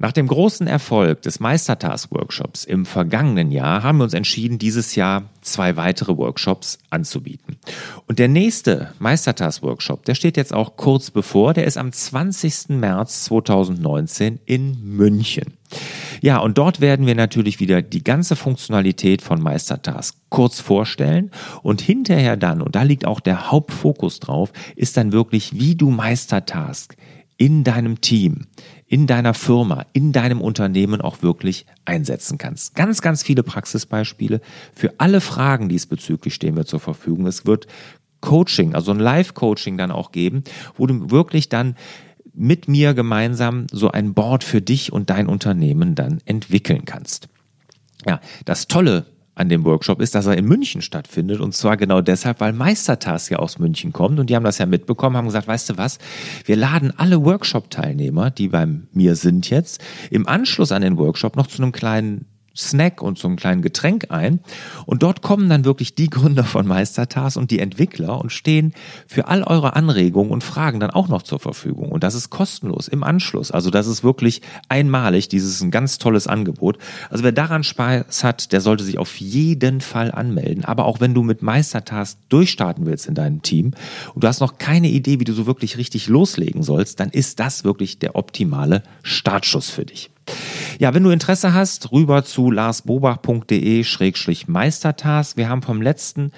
Nach dem großen Erfolg des Meistertask-Workshops im vergangenen Jahr haben wir uns entschieden, dieses Jahr zwei weitere Workshops anzubieten. Und der nächste Meistertask-Workshop, der steht jetzt auch kurz bevor, der ist am 20. März 2019 in München. Ja, und dort werden wir natürlich wieder die ganze Funktionalität von Meistertask kurz vorstellen und hinterher dann, und da liegt auch der Hauptfokus drauf, ist dann wirklich, wie du Meistertask in deinem Team, in deiner Firma, in deinem Unternehmen auch wirklich einsetzen kannst. Ganz, ganz viele Praxisbeispiele. Für alle Fragen diesbezüglich stehen wir zur Verfügung. Es wird Coaching, also ein Live-Coaching dann auch geben, wo du wirklich dann mit mir gemeinsam so ein Board für dich und dein Unternehmen dann entwickeln kannst. Ja, das Tolle an dem Workshop ist, dass er in München stattfindet. Und zwar genau deshalb, weil Meistertask ja aus München kommt. Und die haben das ja mitbekommen, haben gesagt, weißt du was, wir laden alle Workshop-Teilnehmer, die bei mir sind jetzt, im Anschluss an den Workshop noch zu einem kleinen Snack und so einem kleinen Getränk ein. Und dort kommen dann wirklich die Gründer von Meistertas und die Entwickler und stehen für all eure Anregungen und Fragen dann auch noch zur Verfügung. Und das ist kostenlos im Anschluss. Also das ist wirklich einmalig. Dieses ist ein ganz tolles Angebot. Also wer daran Spaß hat, der sollte sich auf jeden Fall anmelden. Aber auch wenn du mit Meistertas durchstarten willst in deinem Team und du hast noch keine Idee, wie du so wirklich richtig loslegen sollst, dann ist das wirklich der optimale Startschuss für dich. Ja, wenn du Interesse hast, rüber zu larsbobach.de-meistertask. Wir haben vom letzten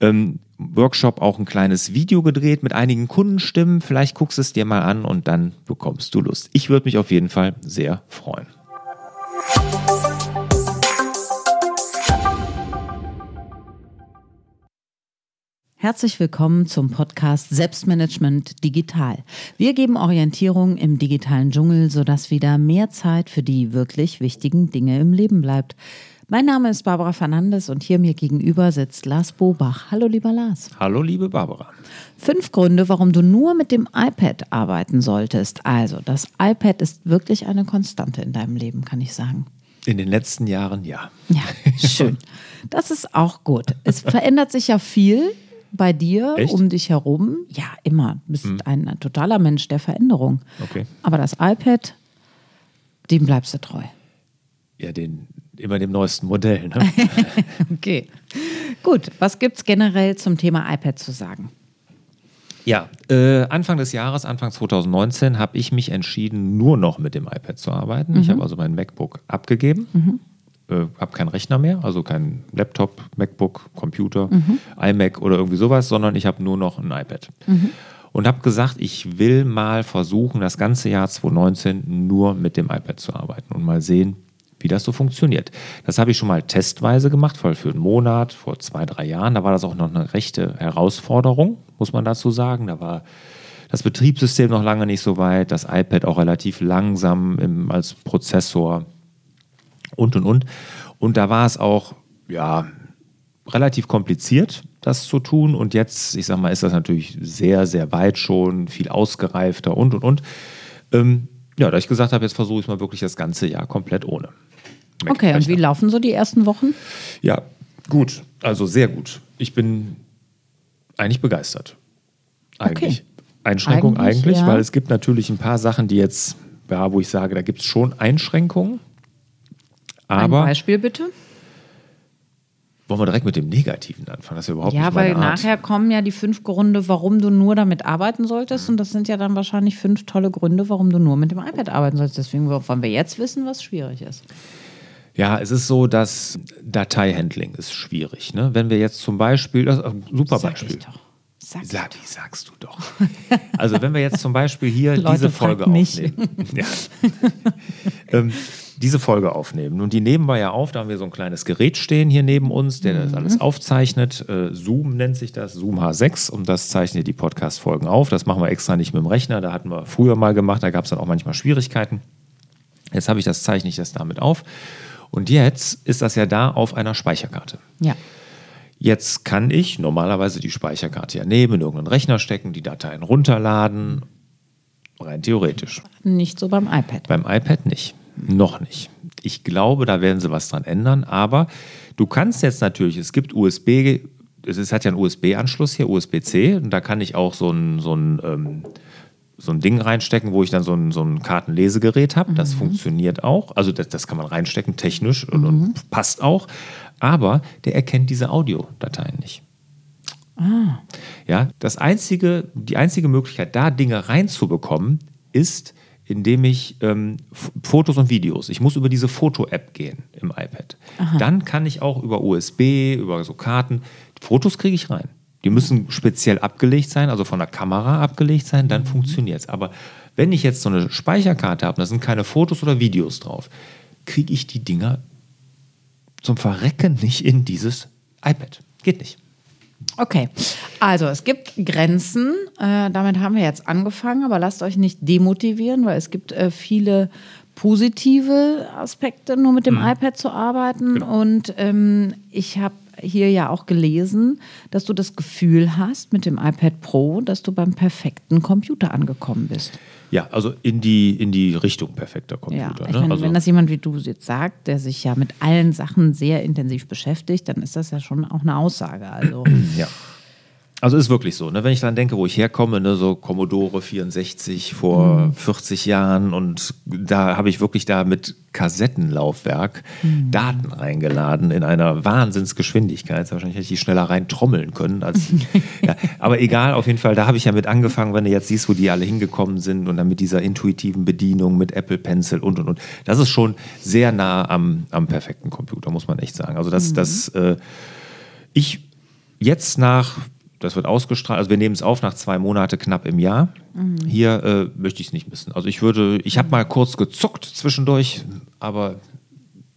ähm, Workshop auch ein kleines Video gedreht mit einigen Kundenstimmen. Vielleicht guckst es dir mal an und dann bekommst du Lust. Ich würde mich auf jeden Fall sehr freuen. Herzlich willkommen zum Podcast Selbstmanagement Digital. Wir geben Orientierung im digitalen Dschungel, sodass wieder mehr Zeit für die wirklich wichtigen Dinge im Leben bleibt. Mein Name ist Barbara Fernandes und hier mir gegenüber sitzt Lars Bobach. Hallo lieber Lars. Hallo liebe Barbara. Fünf Gründe, warum du nur mit dem iPad arbeiten solltest. Also, das iPad ist wirklich eine Konstante in deinem Leben, kann ich sagen. In den letzten Jahren ja. Ja, schön. Das ist auch gut. Es verändert sich ja viel bei dir, Echt? um dich herum? Ja, immer. Du bist hm. ein, ein, totaler Mensch der Veränderung. Okay. Aber das iPad, dem bleibst du treu. Ja, den, immer dem neuesten Modell. Ne? okay. Gut, was gibt es generell zum Thema iPad zu sagen? Ja, äh, Anfang des Jahres, Anfang 2019, habe ich mich entschieden, nur noch mit dem iPad zu arbeiten. Mhm. Ich habe also mein MacBook abgegeben. Mhm äh, habe keinen Rechner mehr, also kein Laptop, MacBook, Computer, mhm. iMac oder irgendwie sowas, sondern ich habe nur noch ein iPad. Mhm. Und habe gesagt, ich will mal versuchen, das ganze Jahr 2019 nur mit dem iPad zu arbeiten und mal sehen, wie das so funktioniert. Das habe ich schon mal testweise gemacht, voll für einen Monat, vor zwei, drei Jahren. Da war das auch noch eine rechte Herausforderung, muss man dazu sagen. Da war das Betriebssystem noch lange nicht so weit, das iPad auch relativ langsam im, als Prozessor und und und. Und da war es auch, ja, relativ kompliziert, das zu tun. Und jetzt, ich sag mal, ist das natürlich sehr, sehr weit schon, viel ausgereifter und und und. Ähm, ja, da ich gesagt habe, jetzt versuche ich mal wirklich das ganze Jahr komplett ohne. Mac okay, und wie laufen so die ersten Wochen? Ja, gut, also sehr gut. Ich bin eigentlich begeistert. Eigentlich. Okay. Einschränkung eigentlich, eigentlich ja. weil es gibt natürlich ein paar Sachen, die jetzt, ja, wo ich sage, da gibt es schon Einschränkungen. Aber, Ein Beispiel bitte. Wollen wir direkt mit dem Negativen anfangen? Das ist ja überhaupt ja, nicht weil Art. nachher kommen ja die fünf Gründe, warum du nur damit arbeiten solltest. Mhm. Und das sind ja dann wahrscheinlich fünf tolle Gründe, warum du nur mit dem iPad arbeiten solltest. Deswegen wollen wir jetzt wissen, was schwierig ist. Ja, es ist so, dass Dateihandling ist schwierig. Ne? Wenn wir jetzt zum Beispiel, das super Sag Beispiel. Ich doch. Sag, Sag wie sagst du doch. Also wenn wir jetzt zum Beispiel hier diese Folge aufnehmen. Ja. ähm, diese Folge aufnehmen. Und die nehmen wir ja auf, da haben wir so ein kleines Gerät stehen hier neben uns, der das alles mhm. aufzeichnet. Äh, Zoom nennt sich das, Zoom H6 und das zeichnet die Podcast-Folgen auf. Das machen wir extra nicht mit dem Rechner, da hatten wir früher mal gemacht, da gab es dann auch manchmal Schwierigkeiten. Jetzt habe ich das, zeichne ich das damit auf. Und jetzt ist das ja da auf einer Speicherkarte. Ja. Jetzt kann ich normalerweise die Speicherkarte ja nehmen, in irgendeinen Rechner stecken, die Dateien runterladen. Rein theoretisch. Nicht so beim iPad. Beim iPad nicht. Noch nicht. Ich glaube, da werden sie was dran ändern, aber du kannst jetzt natürlich, es gibt USB, es hat ja einen USB-Anschluss hier, USB-C, und da kann ich auch so ein, so ein ähm, so ein Ding reinstecken, wo ich dann so ein, so ein Kartenlesegerät habe. Das funktioniert auch. Also das, das kann man reinstecken, technisch und, und passt auch. Aber der erkennt diese Audiodateien nicht. Ja, das einzige, die einzige Möglichkeit, da Dinge reinzubekommen, ist, indem ich ähm, Fotos und Videos, ich muss über diese Foto-App gehen im iPad. Dann kann ich auch über USB, über so Karten, Fotos kriege ich rein. Die müssen speziell abgelegt sein, also von der Kamera abgelegt sein, dann funktioniert es. Aber wenn ich jetzt so eine Speicherkarte habe, da sind keine Fotos oder Videos drauf, kriege ich die Dinger zum Verrecken nicht in dieses iPad. Geht nicht. Okay, also es gibt Grenzen. Äh, damit haben wir jetzt angefangen, aber lasst euch nicht demotivieren, weil es gibt äh, viele positive Aspekte, nur mit dem iPad zu arbeiten. Und ähm, ich habe hier ja auch gelesen, dass du das Gefühl hast mit dem iPad Pro, dass du beim perfekten Computer angekommen bist. Ja, also in die, in die Richtung perfekter Ja, Computer. ich ne? meine, also, wenn das jemand wie du jetzt sagt, der sich ja mit allen Sachen sehr intensiv beschäftigt, dann ist das ja schon auch eine Aussage. Also ja. Also ist wirklich so, ne? wenn ich dann denke, wo ich herkomme, ne? so Commodore 64 vor Mhm. 40 Jahren und da habe ich wirklich da mit Kassettenlaufwerk Mhm. Daten reingeladen in einer Wahnsinnsgeschwindigkeit. Wahrscheinlich hätte ich die schneller rein trommeln können. Als, ja, aber egal, auf jeden Fall, da habe ich ja mit angefangen, wenn du jetzt siehst, wo die alle hingekommen sind und dann mit dieser intuitiven Bedienung, mit Apple Pencil und und und. Das ist schon sehr nah am, am perfekten Computer, muss man echt sagen. Also das, das äh, ich jetzt nach, das wird ausgestrahlt, also wir nehmen es auf nach zwei Monate knapp im Jahr. Hier äh, möchte ich es nicht missen. Also ich würde, ich habe mal kurz gezuckt zwischendurch, aber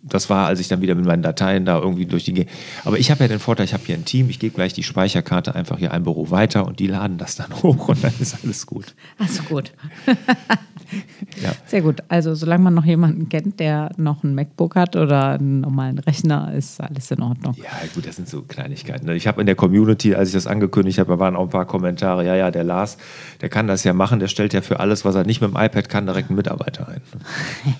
das war, als ich dann wieder mit meinen Dateien da irgendwie durch die. Ge Aber ich habe ja den Vorteil, ich habe hier ein Team, ich gebe gleich die Speicherkarte einfach hier ein Büro weiter und die laden das dann hoch und dann ist alles gut. Also gut. Ja. Sehr gut. Also solange man noch jemanden kennt, der noch ein MacBook hat oder einen normalen Rechner, ist alles in Ordnung. Ja, gut, das sind so Kleinigkeiten. ne? Ich habe in der Community, als ich das angekündigt habe, da waren auch ein paar Kommentare. Ja, ja, der Lars, der kann das ja machen, der stellt ja für alles, was er nicht mit dem iPad kann, direkt einen Mitarbeiter ein.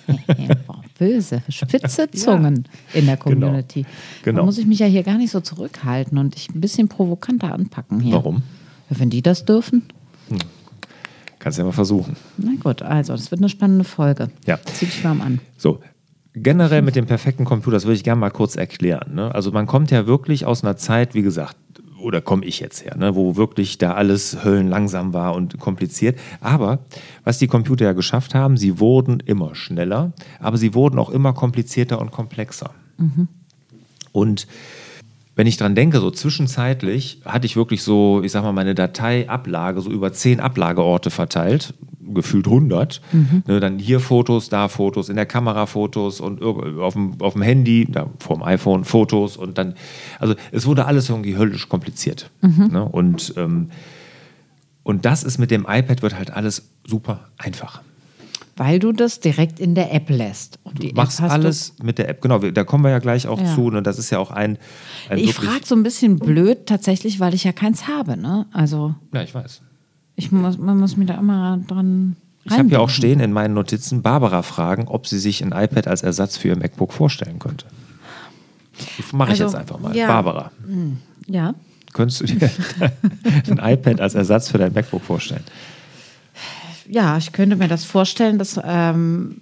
Böse, spitze Zungen in der Community. Genau. Da muss ich mich ja hier gar nicht so zurückhalten und dich ein bisschen provokanter anpacken hier. Warum? Ja, wenn die das dürfen. Kannst ja mal versuchen. Na gut, also das wird eine spannende Folge. Ja. Zieh dich warm an. So, generell mit dem perfekten Computer, das würde ich gerne mal kurz erklären. Ne? Also man kommt ja wirklich aus einer Zeit, wie gesagt, oder komme ich jetzt her, ne? wo wirklich da alles höllenlangsam war und kompliziert. Aber was die Computer ja geschafft haben, sie wurden immer schneller, aber sie wurden auch immer komplizierter und komplexer. Und wenn ich dran denke, so zwischenzeitlich hatte ich wirklich so, ich sag mal, meine Dateiablage so über zehn Ablageorte verteilt, gefühlt 100. Ne, dann hier Fotos, da Fotos, in der Kamera Fotos und auf dem, auf dem Handy, da vom iPhone Fotos und dann, also es wurde alles irgendwie höllisch kompliziert. Ne? Und, ähm, und das ist mit dem iPad wird halt alles super einfach. Weil du das direkt in der App lässt. Und Du machst App hast alles mit der App. Genau, da kommen wir ja gleich auch Ja. zu. Ne? Das ist ja auch ein, ein Du, ich frage so ein bisschen blöd tatsächlich, weil ich ja keins habe. Ne? Also Ja, ich weiß. ich muss, man muss mir da immer dran Ich habe hier auch stehen in meinen Notizen, Barbara fragen, ob sie sich ein iPad als Ersatz für ihr MacBook vorstellen könnte. Mache ich Also, jetzt einfach mal. ja. Barbara, Ja. könntest du dir ein iPad als Ersatz für dein MacBook vorstellen? Ja, ich könnte mir das vorstellen, dass ähm,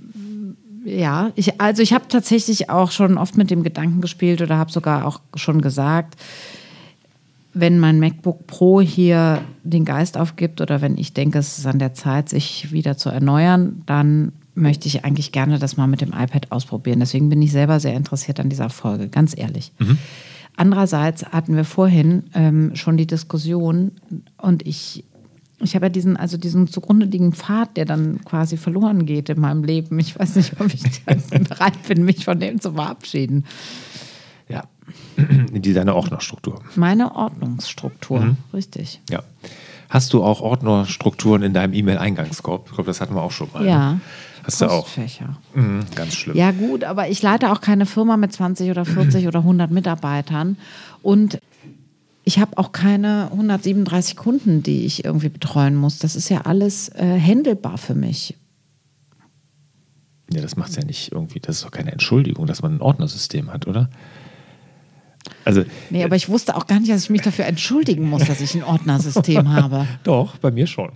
ja, ich, also ich habe tatsächlich auch schon oft mit dem Gedanken gespielt oder habe sogar auch schon gesagt, wenn mein MacBook Pro hier den Geist aufgibt oder wenn ich denke, es ist an der Zeit, sich wieder zu erneuern, dann möchte ich eigentlich gerne das mal mit dem iPad ausprobieren. Deswegen bin ich selber sehr interessiert an dieser Folge, ganz ehrlich. Andererseits hatten wir vorhin ähm, schon die Diskussion und ich, ich habe ja diesen, also diesen zugrunde liegenden Pfad, der dann quasi verloren geht in meinem Leben. Ich weiß nicht, ob ich bereit bin, mich von dem zu verabschieden. Ja. Die deine Ordnerstruktur. Meine Ordnungsstruktur, Mhm. richtig. Ja. Hast du auch Ordnerstrukturen in deinem E-Mail-Eingangskorb? Ich glaube, das hatten wir auch schon mal. Ja. Ne? Hast du auch. Mhm, ganz schlimm. Ja, gut, aber ich leite auch keine Firma mit 20 oder 40 oder 100 Mitarbeitern. Und ich habe auch keine 137 Kunden, die ich irgendwie betreuen muss. Das ist ja alles äh, händelbar für mich. Ja, das macht es ja nicht irgendwie, das ist doch keine Entschuldigung, dass man ein Ordnersystem hat, oder? Also, Nee, aber ich wusste auch gar nicht, dass ich mich dafür entschuldigen muss, dass ich ein Ordnersystem habe. doch, bei mir schon.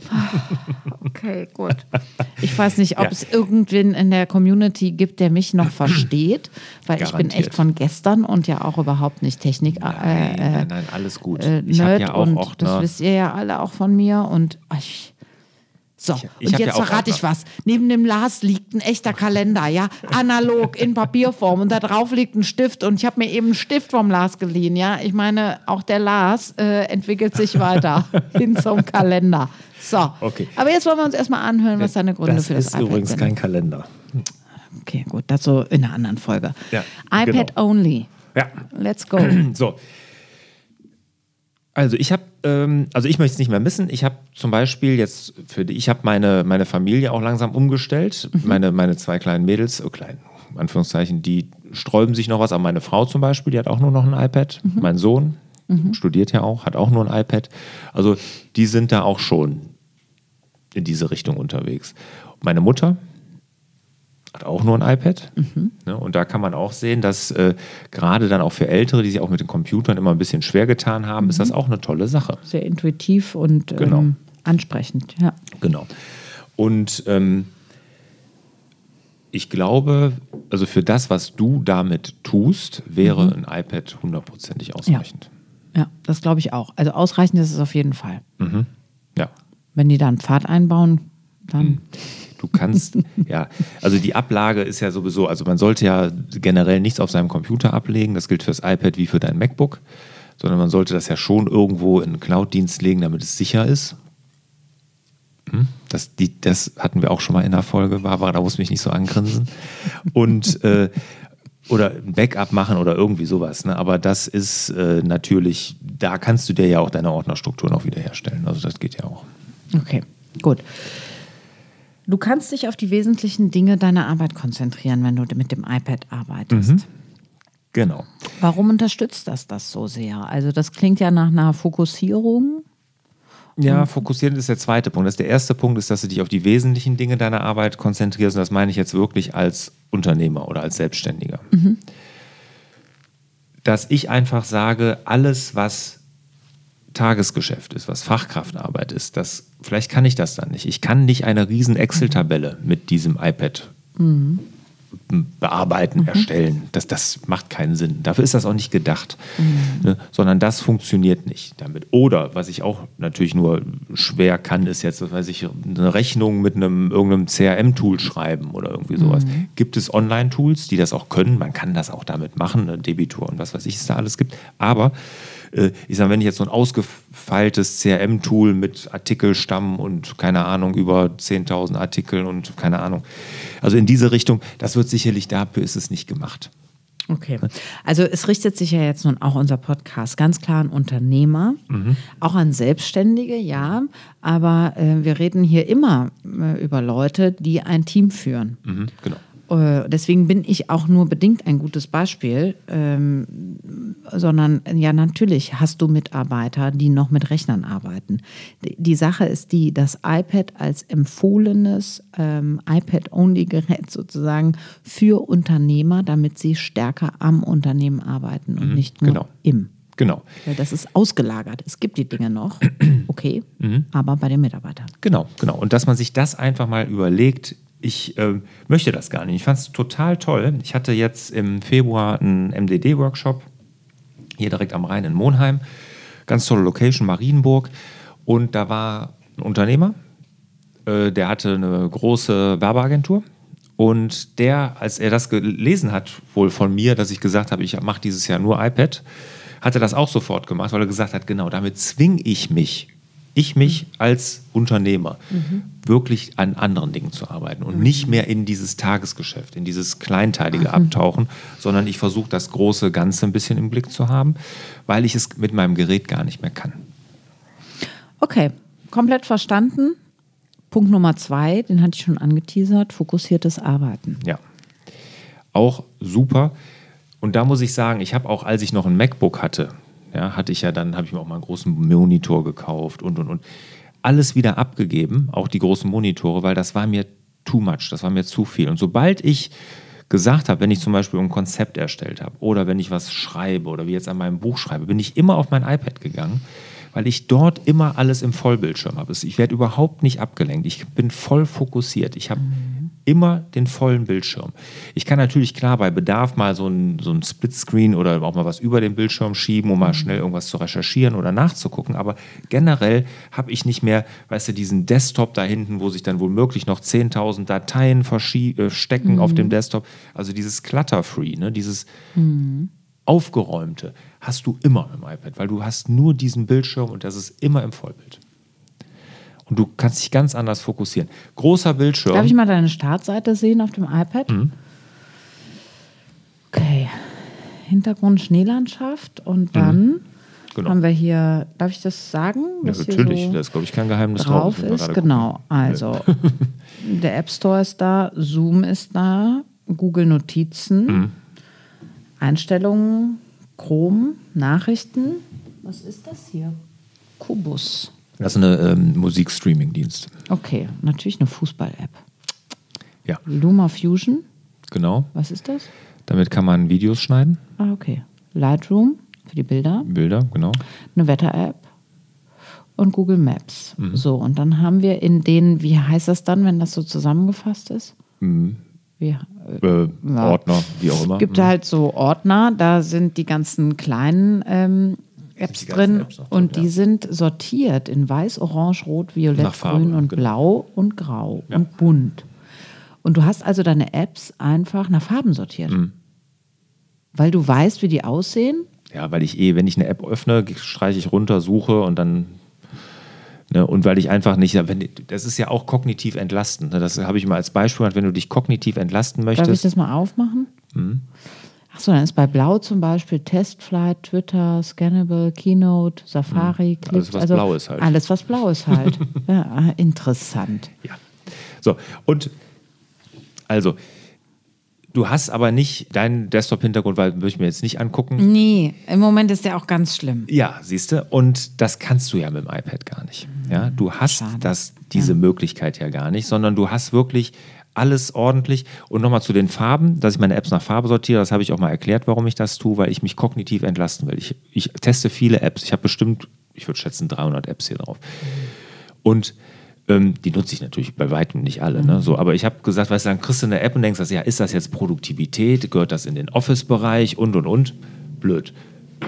Okay, gut. Ich weiß nicht, ob Ja. es irgendwen in der Community gibt, der mich noch versteht, weil ich bin Garantiert. echt von gestern und ja auch überhaupt nicht Technik. Nein, äh, äh, nein, nein, alles gut. äh, ich habe Nerd ja auch und auch das wisst ihr ja alle auch von mir und ich, so, Ich- ich und jetzt ja verrate ich was. Neben dem Lars liegt ein echter Kalender, ja, analog in Papierform und da drauf liegt ein Stift und ich habe mir eben einen Stift vom Lars geliehen, ja. Ich meine, auch der Lars äh, entwickelt sich weiter hin zum Kalender. So, Okay. aber jetzt wollen wir uns erstmal anhören, was deine Gründe das für das ist iPad übrigens sind. kein Kalender. okay, gut, dazu in einer anderen Folge. Ja, iPad genau. only. Ja, Let's go. so. Also ich habe, ähm, also ich möchte es nicht mehr missen. Ich habe zum Beispiel jetzt für die, ich habe meine, meine Familie auch langsam umgestellt. Meine, meine zwei kleinen Mädels, oh klein, in Anführungszeichen, die sträuben sich noch was. Aber meine Frau zum Beispiel, die hat auch nur noch ein iPad. Mein Sohn studiert ja auch, hat auch nur ein iPad. Also die sind da auch schon in diese Richtung unterwegs. Meine Mutter, hat auch nur ein iPad. Ne, und da kann man auch sehen, dass äh, gerade dann auch für Ältere, die sich auch mit den Computern immer ein bisschen schwer getan haben, ist das auch eine tolle Sache. Sehr intuitiv und Genau. ähm, ansprechend, ja. Genau. Und ähm, ich glaube, also für das, was du damit tust, wäre ein iPad hundertprozentig ausreichend. Ja, das glaube ich auch. Also ausreichend ist es auf jeden Fall. Ja. Wenn die da einen Pfad einbauen, dann. Du kannst, ja, also die Ablage ist ja sowieso, also man sollte ja generell nichts auf seinem Computer ablegen. Das gilt fürs iPad wie für dein MacBook, sondern man sollte das ja schon irgendwo in einen Cloud-Dienst legen, damit es sicher ist. Hm? Das, die, das hatten wir auch schon mal in der Folge, Barbara, da muss mich nicht so angrinsen. Und äh, oder ein Backup machen oder irgendwie sowas. Ne? Aber das ist äh, natürlich, da kannst du dir ja auch deine Ordnerstruktur noch wiederherstellen. Also das geht ja auch. Okay, gut. Du kannst dich auf die wesentlichen Dinge deiner Arbeit konzentrieren, wenn du mit dem iPad arbeitest. Genau. Warum unterstützt das das so sehr? Also das klingt ja nach einer Fokussierung. Ja, fokussieren ist der zweite Punkt. Das der erste Punkt ist, dass du dich auf die wesentlichen Dinge deiner Arbeit konzentrierst. Und das meine ich jetzt wirklich als Unternehmer oder als Selbstständiger. Dass ich einfach sage, alles, was Tagesgeschäft ist, was Fachkraftarbeit ist, das, vielleicht kann ich das dann nicht. Ich kann nicht eine riesen Excel-Tabelle mit diesem iPad bearbeiten, erstellen. Das, das macht keinen Sinn. Dafür ist das auch nicht gedacht. Ne? Sondern das funktioniert nicht damit. Oder, was ich auch natürlich nur schwer kann, ist jetzt, weiß ich, eine Rechnung mit einem irgendeinem CRM-Tool schreiben oder irgendwie sowas. Gibt es Online-Tools, die das auch können? Man kann das auch damit machen, eine Debitur und was weiß ich, es da alles gibt. Aber ich sage, wenn ich jetzt so ein ausgefeiltes CRM-Tool mit Artikelstamm und keine Ahnung, über 10.000 Artikeln und keine Ahnung. Also in diese Richtung, das wird sicherlich dafür ist es nicht gemacht. Okay. Also es richtet sich ja jetzt nun auch unser Podcast ganz klar an Unternehmer, auch an Selbstständige, ja. Aber äh, wir reden hier immer äh, über Leute, die ein Team führen. Mhm, genau. Äh, Deswegen bin ich auch nur bedingt ein gutes Beispiel, ähm, sondern ja, natürlich hast du Mitarbeiter, die noch mit Rechnern arbeiten. Die, Sache ist die, das iPad als empfohlenes ähm, iPad-Only-Gerät sozusagen für Unternehmer, damit sie stärker am Unternehmen arbeiten und nicht nur genau. im. Genau. Weil das ist ausgelagert. Es gibt die Dinge noch, okay, aber bei den Mitarbeitern. Genau, genau. Und dass man sich das einfach mal überlegt, ich ähm, möchte das gar nicht. Ich fand es total toll. Ich hatte jetzt im Februar einen MDD-Workshop hier direkt am Rhein in Monheim. Ganz tolle Location, Marienburg. Und da war ein Unternehmer, äh, der hatte eine große Werbeagentur. Und der, als er das gelesen hat, wohl von mir, dass ich gesagt habe, ich mache dieses Jahr nur iPad, hat er das auch sofort gemacht, weil er gesagt hat, genau, damit zwinge ich mich, ich mich als Unternehmer, wirklich an anderen Dingen zu arbeiten und nicht mehr in dieses Tagesgeschäft, in dieses kleinteilige Abtauchen, sondern ich versuche das große Ganze ein bisschen im Blick zu haben, weil ich es mit meinem Gerät gar nicht mehr kann. Okay, komplett verstanden. Punkt Nummer zwei, den hatte ich schon angeteasert, fokussiertes Arbeiten. Ja. Auch super. Und da muss ich sagen, ich habe auch, als ich noch ein MacBook hatte, ja, hatte ich ja dann, habe ich mir auch mal einen großen Monitor gekauft und und und. Alles wieder abgegeben, auch die großen Monitore, weil das war mir too much, das war mir zu viel. Und sobald ich gesagt habe, wenn ich zum Beispiel ein Konzept erstellt habe oder wenn ich was schreibe oder wie jetzt an meinem Buch schreibe, bin ich immer auf mein iPad gegangen weil ich dort immer alles im Vollbildschirm habe. Ich werde überhaupt nicht abgelenkt. Ich bin voll fokussiert. Ich habe mhm. Immer den vollen Bildschirm. Ich kann natürlich klar bei Bedarf mal so ein, so ein Splitscreen oder auch mal was über den Bildschirm schieben, um mal mhm. schnell irgendwas zu recherchieren oder nachzugucken. Aber generell habe ich nicht mehr, weißt du, diesen Desktop da hinten, wo sich dann womöglich noch 10.000 Dateien äh, stecken mhm. auf dem Desktop. Also dieses Clutter-Free, ne? dieses mhm. Aufgeräumte hast du immer im iPad, weil du hast nur diesen Bildschirm und das ist immer im Vollbild. Und du kannst dich ganz anders fokussieren. Großer Bildschirm. Darf ich mal deine Startseite sehen auf dem iPad? Mhm. Okay. Hintergrund Schneelandschaft und mhm. dann mhm. genau. haben wir hier, darf ich das sagen? Ja, natürlich, so das ist, glaube ich, kein Geheimnis drauf. ist, genau. Also, der App Store ist da, Zoom ist da, Google Notizen, mhm. Einstellungen, Chrome, Nachrichten. Was ist das hier? Kubus. Das ist eine ähm, Musikstreaming-Dienst. Okay, natürlich eine Fußball-App. Ja. Luma Fusion. Genau. Was ist das? Damit kann man Videos schneiden. Ah, okay. Lightroom für die Bilder. Bilder, genau. Eine Wetter-App und Google Maps. Mhm. So, und dann haben wir in denen, wie heißt das dann, wenn das so zusammengefasst ist? Mhm wie, äh, ja. Ordner, wie auch immer. Es gibt mhm. halt so Ordner, da sind die ganzen kleinen ähm, Apps drin Apps und drin, die ja. sind sortiert in weiß, orange, rot, violett, grün und genau. blau und grau ja. und bunt. Und du hast also deine Apps einfach nach Farben sortiert. Mhm. Weil du weißt, wie die aussehen? Ja, weil ich eh, wenn ich eine App öffne, streiche ich runter, suche und dann Ne, und weil ich einfach nicht, wenn, das ist ja auch kognitiv entlastend. Ne, das habe ich mal als Beispiel, wenn du dich kognitiv entlasten möchtest. Darf ich das mal aufmachen? Mhm. Achso, dann ist bei Blau zum Beispiel Testflight, Twitter, Scannable, Keynote, Safari, mhm. Alles, was also, blau ist halt. Alles, was blau ist halt. ja, interessant. Ja. So, und also, Du hast aber nicht deinen Desktop-Hintergrund, weil würde ich mir jetzt nicht angucken. Nee, im Moment ist der auch ganz schlimm. Ja, siehst du. Und das kannst du ja mit dem iPad gar nicht. Ja, du hast das, diese ja. Möglichkeit ja gar nicht, sondern du hast wirklich alles ordentlich. Und nochmal zu den Farben, dass ich meine Apps nach Farbe sortiere, das habe ich auch mal erklärt, warum ich das tue, weil ich mich kognitiv entlasten will. Ich, ich teste viele Apps. Ich habe bestimmt, ich würde schätzen, 300 Apps hier drauf. Und ähm, die nutze ich natürlich bei weitem nicht alle. Ne? So, aber ich habe gesagt, weißt du, dann kriegst du eine App und denkst, ja, ist das jetzt Produktivität? Gehört das in den Office-Bereich und und und? Blöd.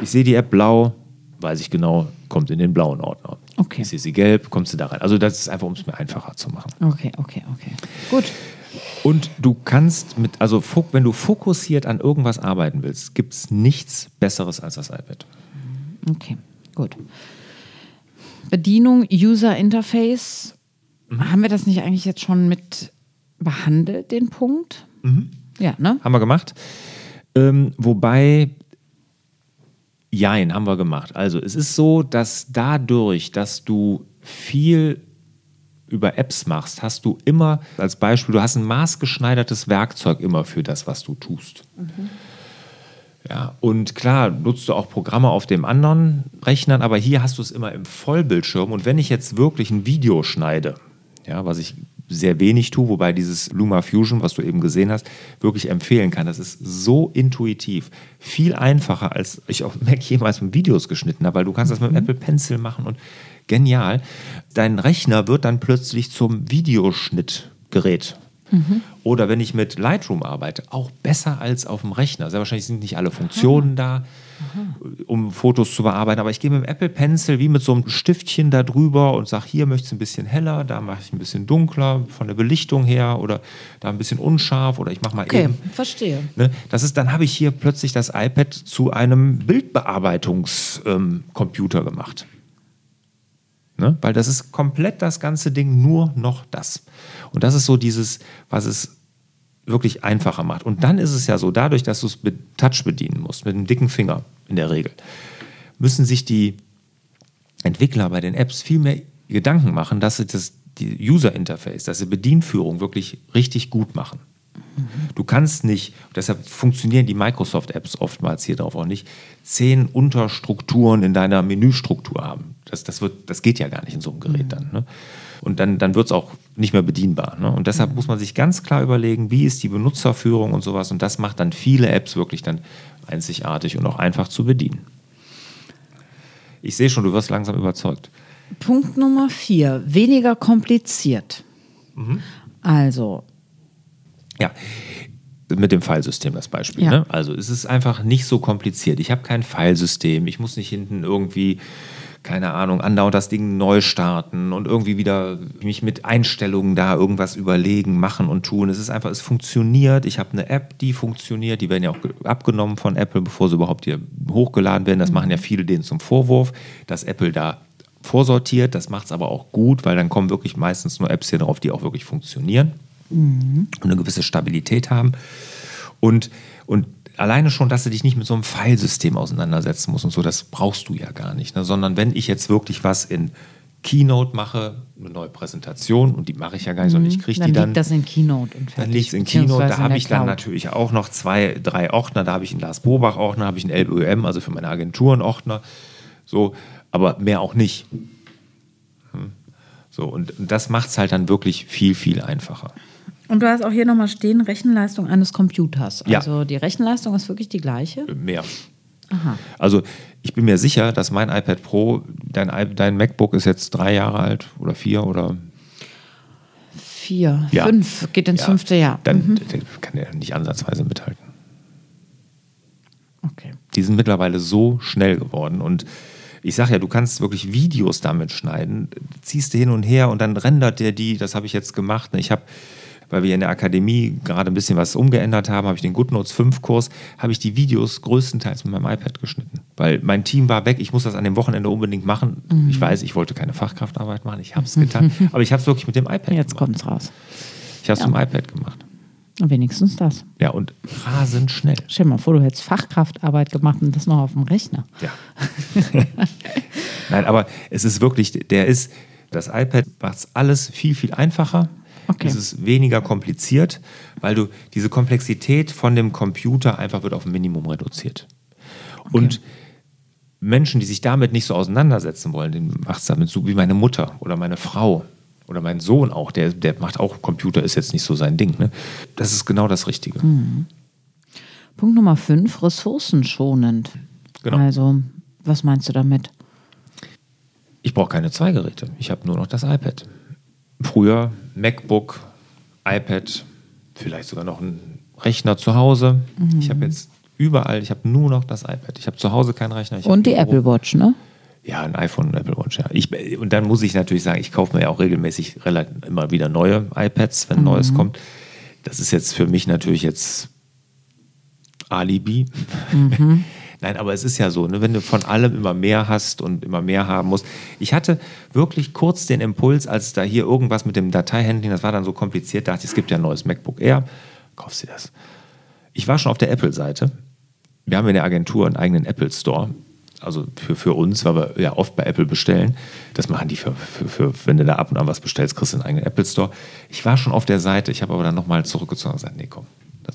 Ich sehe die App blau, weiß ich genau, kommt in den blauen Ordner. Okay. Ich sehe sie gelb, kommst du da rein. Also das ist einfach, um es mir einfacher zu machen. Okay, okay, okay. Gut. Und du kannst mit, also wenn du fokussiert an irgendwas arbeiten willst, gibt es nichts Besseres als das iPad. Okay, gut. Bedienung, User Interface Mhm. Haben wir das nicht eigentlich jetzt schon mit behandelt, den Punkt? Mhm. Ja, ne? Haben wir gemacht. Ähm, wobei, jein, haben wir gemacht. Also es ist so, dass dadurch, dass du viel über Apps machst, hast du immer als Beispiel, du hast ein maßgeschneidertes Werkzeug immer für das, was du tust. Mhm. Ja, und klar, nutzt du auch Programme auf dem anderen Rechnern, aber hier hast du es immer im Vollbildschirm. Und wenn ich jetzt wirklich ein Video schneide, ja, was ich sehr wenig tue, wobei dieses Luma Fusion, was du eben gesehen hast, wirklich empfehlen kann. Das ist so intuitiv, viel einfacher, als ich auf Mac jemals mit Videos geschnitten habe, weil du kannst das mit mhm. Apple Pencil machen und genial. Dein Rechner wird dann plötzlich zum Videoschnittgerät. Mhm. Oder wenn ich mit Lightroom arbeite, auch besser als auf dem Rechner. Sehr wahrscheinlich sind nicht alle Funktionen Aha. da. Aha. um Fotos zu bearbeiten. Aber ich gehe mit dem Apple Pencil wie mit so einem Stiftchen da drüber und sage, hier möchte ich es ein bisschen heller, da mache ich ein bisschen dunkler von der Belichtung her oder da ein bisschen unscharf oder ich mache mal okay, eben. Okay, verstehe. Ne? Das ist, dann habe ich hier plötzlich das iPad zu einem Bildbearbeitungscomputer ähm, gemacht. Ne? Weil das ist komplett das ganze Ding nur noch das. Und das ist so dieses, was es wirklich einfacher macht. Und dann ist es ja so, dadurch, dass du es mit Touch bedienen musst, mit einem dicken Finger in der Regel, müssen sich die Entwickler bei den Apps viel mehr Gedanken machen, dass sie das die User Interface, dass sie Bedienführung wirklich richtig gut machen. Du kannst nicht, deshalb funktionieren die Microsoft-Apps oftmals hier drauf auch nicht, zehn Unterstrukturen in deiner Menüstruktur haben. Das, das, wird, das geht ja gar nicht in so einem Gerät mhm. dann. Ne? Und dann, dann wird es auch nicht mehr bedienbar. Ne? Und deshalb muss man sich ganz klar überlegen, wie ist die Benutzerführung und sowas. Und das macht dann viele Apps wirklich dann einzigartig und auch einfach zu bedienen. Ich sehe schon, du wirst langsam überzeugt. Punkt Nummer vier, weniger kompliziert. Mhm. Also, Ja, mit dem Filesystem das Beispiel. Ja. Ne? Also es ist einfach nicht so kompliziert. Ich habe kein Filesystem. Ich muss nicht hinten irgendwie, keine Ahnung, andauernd das Ding neu starten und irgendwie wieder mich mit Einstellungen da irgendwas überlegen, machen und tun. Es ist einfach, es funktioniert. Ich habe eine App, die funktioniert. Die werden ja auch ge- abgenommen von Apple, bevor sie überhaupt hier hochgeladen werden. Das machen ja viele denen zum Vorwurf, dass Apple da vorsortiert. Das macht es aber auch gut, weil dann kommen wirklich meistens nur Apps hier drauf, die auch wirklich funktionieren und eine gewisse Stabilität haben. Und, und alleine schon, dass du dich nicht mit so einem Filesystem auseinandersetzen musst und so, das brauchst du ja gar nicht. Ne? Sondern wenn ich jetzt wirklich was in Keynote mache, eine neue Präsentation, und die mache ich ja gar nicht, sondern ich kriege Mhm. dann die dann. liegt das in Keynote und Dann fertig, liegt es in Keynote, da habe ich dann natürlich auch noch zwei, drei Ordner. Da habe ich einen Lars Bobach-Ordner, habe ich einen LBÖM, also für meine Agenturen-Ordner. So, aber mehr auch nicht. Hm. So, und, und das macht es halt dann wirklich viel, viel einfacher. Und du hast auch hier nochmal stehen, Rechenleistung eines Computers. Ja. Also die Rechenleistung ist wirklich die gleiche. Mehr. Aha. Also ich bin mir sicher, dass mein iPad Pro, dein, dein MacBook ist jetzt drei Jahre alt oder vier oder Vier, Ja. fünf, geht ins Ja, fünfte Jahr. Dann Mhm. kann der nicht ansatzweise mithalten. Okay. Die sind mittlerweile so schnell geworden und ich sage ja, du kannst wirklich Videos damit schneiden, ziehst du hin und her und dann rendert der die, das habe ich jetzt gemacht. Ich habe, weil wir in der Akademie gerade ein bisschen was umgeändert haben, habe ich den GoodNotes 5 Kurs, habe ich die Videos größtenteils mit meinem iPad geschnitten. Weil mein Team war weg, ich muss das an dem Wochenende unbedingt machen. Mhm. Ich weiß, ich wollte keine Fachkraftarbeit machen, ich habe es getan, aber ich habe es wirklich mit dem iPad Jetzt gemacht. kommt's raus. Ich habe es Ja. mit dem iPad gemacht. Wenigstens das. Ja, und rasend schnell. Stell dir mal vor, du hättest Fachkraftarbeit gemacht und das noch auf dem Rechner. Ja. Nein, aber es ist wirklich, der ist, das iPad macht alles viel, viel einfacher. Okay. Es ist weniger kompliziert, weil du diese Komplexität von dem Computer einfach wird auf ein Minimum reduziert. Und Menschen, die sich damit nicht so auseinandersetzen wollen, denen macht es damit so wie meine Mutter oder meine Frau oder mein Sohn auch, der, der macht auch Computer, ist jetzt nicht so sein Ding. Ne? Das ist genau das Richtige. Punkt Nummer fünf, ressourcenschonend. Genau. Also, was meinst du damit? Ich brauche keine zwei Geräte. Ich habe nur noch das iPad. Früher MacBook, iPad, vielleicht sogar noch einen Rechner zu Hause. Ich habe jetzt überall, ich habe nur noch das iPad. Ich habe zu Hause keinen Rechner. Und die Apple Watch, ne? Ja, ein iPhone und Apple Watch, ja. Ich, und dann muss ich natürlich sagen, ich kaufe mir ja auch regelmäßig relativ, immer wieder neue iPads, wenn Neues kommt. Das ist jetzt für mich natürlich jetzt Alibi. Nein, aber es ist ja so, ne, wenn du von allem immer mehr hast und immer mehr haben musst. Ich hatte wirklich kurz den Impuls, als da hier irgendwas mit dem Dateihandling, das war dann so kompliziert, dachte ich, es gibt ja ein neues MacBook Air, kaufst dir das. Ich war schon auf der Apple-Seite. Wir haben in der Agentur einen eigenen Apple Store. Also für, für uns, weil wir ja oft bei Apple bestellen. Das machen die für, für, für, wenn du da ab und an was bestellst, kriegst du einen eigenen Apple Store. Ich war schon auf der Seite, ich habe aber dann nochmal zurückgezogen und gesagt, nee, komm,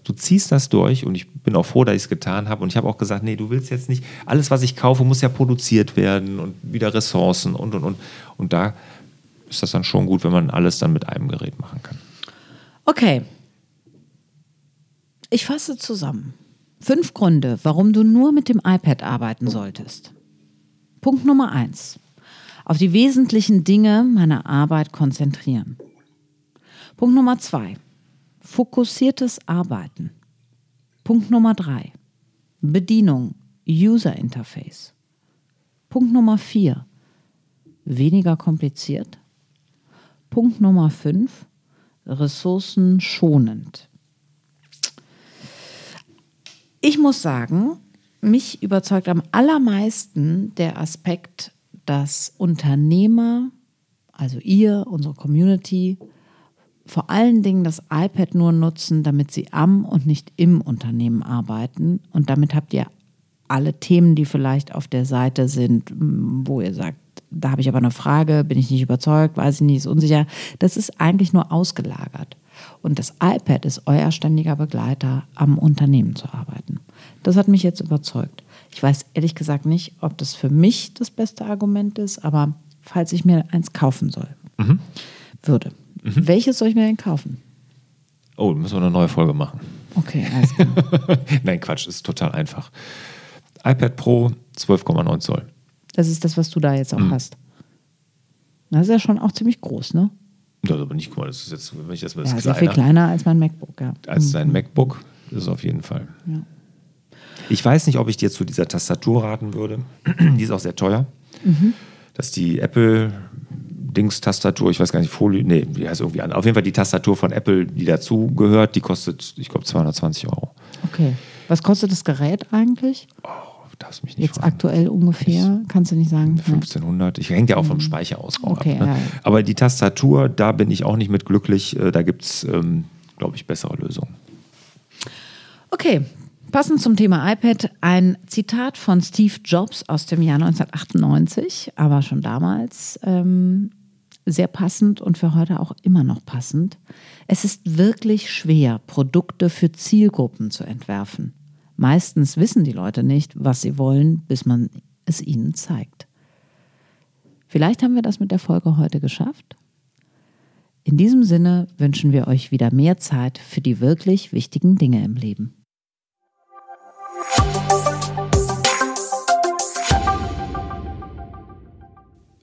du ziehst das durch und ich bin auch froh, dass ich es getan habe. Und ich habe auch gesagt, nee, du willst jetzt nicht, alles, was ich kaufe, muss ja produziert werden und wieder Ressourcen und, und, und. Und da ist das dann schon gut, wenn man alles dann mit einem Gerät machen kann. Okay. Ich fasse zusammen. Fünf Gründe, warum du nur mit dem iPad arbeiten solltest. Punkt Nummer eins. Auf die wesentlichen Dinge meiner Arbeit konzentrieren. Punkt Nummer zwei. Fokussiertes Arbeiten. Punkt Nummer drei. Bedienung, User Interface. Punkt Nummer vier. Weniger kompliziert. Punkt Nummer fünf. Ressourcenschonend. Ich muss sagen, mich überzeugt am allermeisten der Aspekt, dass Unternehmer, also ihr, unsere Community, vor allen Dingen das iPad nur nutzen, damit sie am und nicht im Unternehmen arbeiten. Und damit habt ihr alle Themen, die vielleicht auf der Seite sind, m, wo ihr sagt, da habe ich aber eine Frage, bin ich nicht überzeugt, weiß ich nicht, ist unsicher. Das ist eigentlich nur ausgelagert. Und das iPad ist euer ständiger Begleiter, am Unternehmen zu arbeiten. Das hat mich jetzt überzeugt. Ich weiß ehrlich gesagt nicht, ob das für mich das beste Argument ist, aber falls ich mir eins kaufen soll, würde. Welches soll ich mir denn kaufen? Oh, müssen wir eine neue Folge machen. Okay, alles klar. Nein, Quatsch, ist total einfach. iPad Pro 12,9 Zoll. Das ist das, was du da jetzt auch hast. Das ist ja schon auch ziemlich groß, ne? Das ist aber nicht, guck mal, das ist jetzt, wenn ich das mal Ja, das sehr viel kleiner, kleiner als mein MacBook, ja. als dein MacBook, ist es auf jeden Fall. Ich weiß nicht, ob ich dir zu dieser Tastatur raten würde. die ist auch sehr teuer. Das ist die Apple Dings-Tastatur, ich weiß gar nicht, Folie, nee, die heißt irgendwie an. Auf jeden Fall die Tastatur von Apple, die dazu gehört, die kostet, ich glaube, 220 Euro. Okay. Was kostet das Gerät eigentlich? Oh, darfst mich nicht Jetzt aktuell ungefähr? Kannst du nicht sagen? Ja. 1500. Ich hänge ja auch vom Speicherausbau Okay, ab. Ne? ja, ja. Aber die Tastatur, da bin ich auch nicht mit glücklich. Äh, Da gibt es, ähm, glaube ich, bessere Lösungen. Okay, passend zum Thema iPad ein Zitat von Steve Jobs aus dem Jahr 1998, aber schon damals ähm, sehr passend und für heute auch immer noch passend. Es ist wirklich schwer, Produkte für Zielgruppen zu entwerfen. Meistens wissen die Leute nicht, was sie wollen, bis man es ihnen zeigt. Vielleicht haben wir das mit der Folge heute geschafft. In diesem Sinne wünschen wir euch wieder mehr Zeit für die wirklich wichtigen Dinge im Leben.